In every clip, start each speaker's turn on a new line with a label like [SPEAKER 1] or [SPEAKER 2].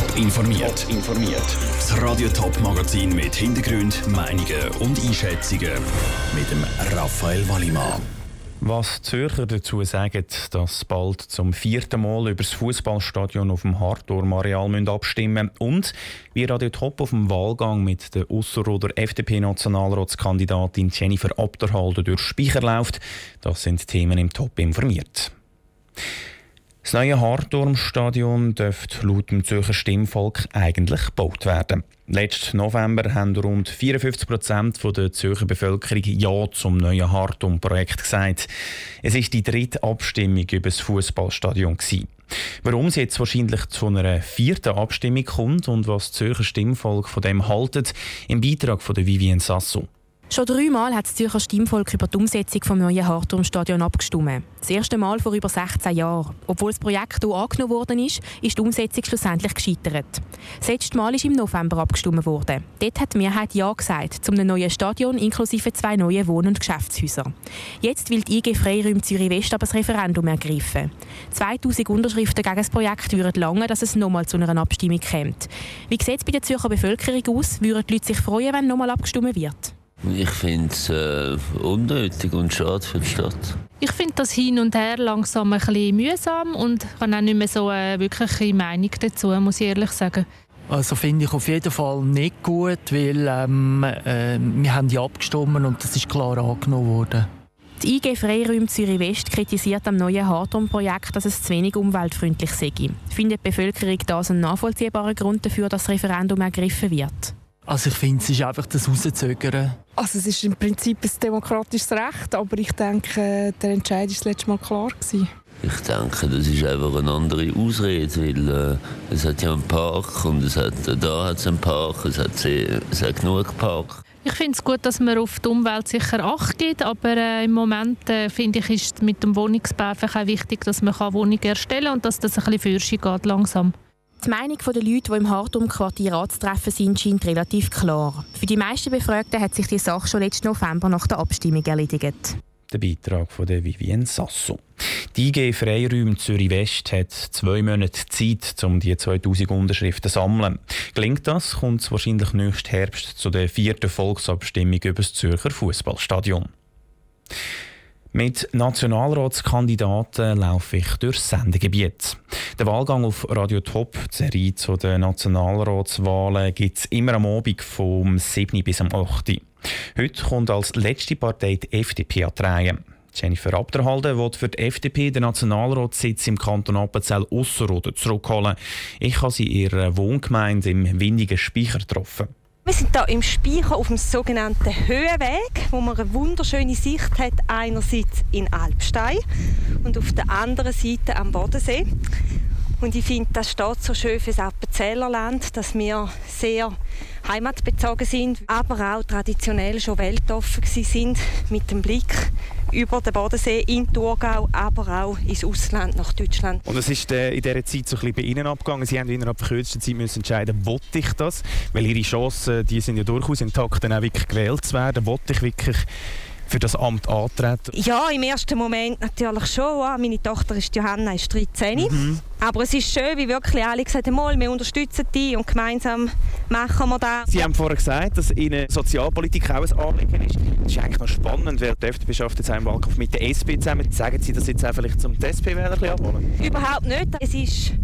[SPEAKER 1] Top informiert. informiert. Das Radio Top Magazin mit Hintergrund, Meinungen und Einschätzungen mit dem Raphael Wallimann.
[SPEAKER 2] Was Zürcher dazu sagen, dass bald zum vierten Mal über das Fußballstadion auf dem Hartturm-Areal abstimmen und wie Radio Top auf dem Wahlgang mit der Ausserrhoder FDP-Nationalratskandidatin Jennifer Abderhalden durch Speicher läuft, das sind Themen im Top informiert. Das neue Hartturmstadion dürfte laut dem Zürcher Stimmvolk eigentlich gebaut werden. Letzten November haben rund 54 Prozent der Zürcher Bevölkerung Ja zum neuen Hartturm-Projekt gesagt. Es ist die dritte Abstimmung über das Fußballstadion. Warum es jetzt wahrscheinlich zu einer vierten Abstimmung kommt und was das Zürcher Stimmvolk von dem haltet, im Beitrag von Vivien Sasso.
[SPEAKER 3] Schon dreimal hat das Zürcher Stimmvolk über die Umsetzung des neuen Hartturmstadions abgestimmt. Das erste Mal vor über 16 Jahren. Obwohl das Projekt hier angenommen worden ist, ist die Umsetzung schlussendlich gescheitert. Das letzte Mal ist im November abgestimmt worden. Dort hat die Mehrheit Ja gesagt zum neuen Stadion inklusive zwei neuen Wohn- und Geschäftshäuser. Jetzt will die IG Freiräume Zürich West aber das Referendum ergreifen. 2000 Unterschriften gegen das Projekt würden lange, dass es nochmal zu einer Abstimmung kommt. Wie sieht es bei der Zürcher Bevölkerung aus? Würden die Leute sich freuen, wenn nochmal abgestimmt wird?
[SPEAKER 4] Ich finde es äh, unnötig und schade für die Stadt.
[SPEAKER 5] Ich finde das hin und her langsam ein bisschen mühsam und habe auch nicht mehr so eine wirkliche Meinung dazu, muss ich ehrlich sagen.
[SPEAKER 6] Also finde ich auf jeden Fall nicht gut, weil ähm, äh, wir haben ja abgestimmt und das ist klar angenommen worden.
[SPEAKER 3] Die IG Freiräume Zürich West kritisiert am neuen Hardturm-Projekt, dass es zu wenig umweltfreundlich sei. Findet die Bevölkerung das einen nachvollziehbaren Grund dafür, dass das Referendum ergriffen wird?
[SPEAKER 6] Also ich finde, es ist einfach das Rauszögern.
[SPEAKER 7] Also es ist im Prinzip ein demokratisches Recht, aber ich denke, der Entscheid war das letzte Mal klar. Gewesen.
[SPEAKER 4] Ich denke, das ist einfach eine andere Ausrede, weil äh, es hat ja einen Park und es hat, da hat es einen Park, es hat, es hat genug Park.
[SPEAKER 5] Ich finde es gut, dass man auf die Umwelt sicher Acht gibt, aber äh, im Moment äh, finde ich, ist mit dem Wohnungsbau auch wichtig, dass man Wohnungen erstellen kann und dass das ein bisschen für geht langsam.
[SPEAKER 3] Die Meinung der Leute, die im Hartum-Quartier anzutreffen sind, scheint relativ klar. Für die meisten Befragten hat sich die Sache schon letzten November nach der Abstimmung erledigt.
[SPEAKER 2] Der Beitrag von der Vivien Sasso. Die IG Freiräume Zürich West hat zwei Monate Zeit, um die 2000 Unterschriften zu sammeln. Gelingt das, kommt es wahrscheinlich nächsten Herbst zu der vierten Volksabstimmung über das Zürcher Fußballstadion. Mit Nationalratskandidaten laufe ich durchs Sendegebiet. Der Wahlgang auf Radio Top, die Serie zu den Nationalratswahlen, gibt es immer am Abend vom 7. bis am 8. Heute kommt als letzte Partei die FDP an die Reihe. Jennifer Abderhalde will für die FDP den Nationalratssitz im Kanton Appenzell Ausserrhoden zurückholen. Ich habe sie in ihrer Wohngemeinde im windigen Speicher getroffen.
[SPEAKER 8] Wir sind hier im Speicher auf dem sogenannten Höhenweg, wo man eine wunderschöne Sicht hat, einerseits in Alpstein und auf der anderen Seite am Bodensee. Und ich finde, das steht so schön für das Appenzellerland, dass wir sehr heimatbezogen sind, aber auch traditionell schon weltoffen sind mit dem Blick über den Bodensee in Thurgau, aber auch ins Ausland, nach Deutschland.
[SPEAKER 2] Und es ist äh, in dieser Zeit so ein bisschen bei Ihnen abgegangen. Sie haben innerhalb der Zeit müssen entscheiden, wollte ich das? Weil Ihre Chancen, die sind ja durchaus intakt, dann auch wirklich gewählt zu werden. Wollte ich wirklich für das Amt antreten?
[SPEAKER 8] Ja, im ersten Moment natürlich schon. Meine Tochter ist Johanna, ist 13. Mhm. Aber es ist schön, wie wirklich alle gesagt haben, wir unterstützen die und gemeinsam machen wir das.
[SPEAKER 2] Sie haben vorher gesagt, dass Ihnen Sozialpolitik auch ein Anliegen ist. Das ist eigentlich noch spannend, weil die FDP schafft jetzt einen Wahlkampf mit der SP zusammen. Sagen Sie das jetzt auch vielleicht zum SP-Wähler abholen?
[SPEAKER 8] Überhaupt nicht. Es ist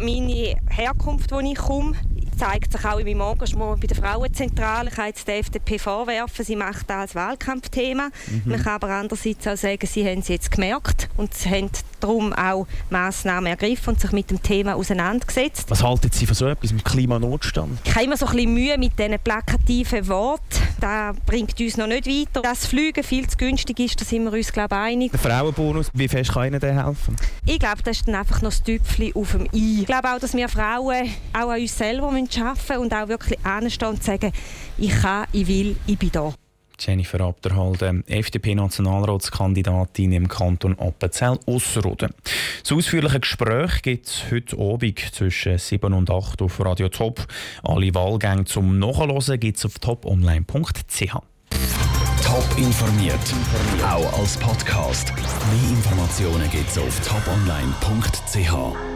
[SPEAKER 8] meine Herkunft, wo ich komme zeigt sich auch in meinem Engagement bei der Frauenzentrale. Ich kann jetzt der FDP vorwerfen, sie macht das als Wahlkampfthema. Mhm. Man kann aber andererseits auch sagen, sie haben es jetzt gemerkt und sie haben darum auch Massnahmen ergriffen und sich mit dem Thema auseinandergesetzt.
[SPEAKER 2] Was halten Sie von so etwas, mit Klimanotstand?
[SPEAKER 8] Ich habe immer so ein bisschen Mühe mit diesen plakativen Worten. Das bringt uns noch nicht weiter. Dass Fliegen viel zu günstig ist, da sind wir uns glaube ich, einig.
[SPEAKER 2] Der Frauenbonus, wie fest kann Ihnen der helfen?
[SPEAKER 8] Ich glaube, das ist dann einfach noch das Tüpfchen auf dem I. Ich glaube auch, dass wir Frauen auch an uns selber arbeiten und auch wirklich anstehen und sagen, ich kann, ich will, ich bin da.
[SPEAKER 2] Jennifer Abderhalde, FDP-Nationalratskandidatin im Kanton Appenzell Ausserrhoden. Das ausführliche Gespräch gibt es heute Abend zwischen 7 und 8 auf Radio Top. Alle Wahlgänge zum Nachhören gibt es auf toponline.ch.
[SPEAKER 1] Top informiert, auch als Podcast. Mehr Informationen gibt es auf toponline.ch.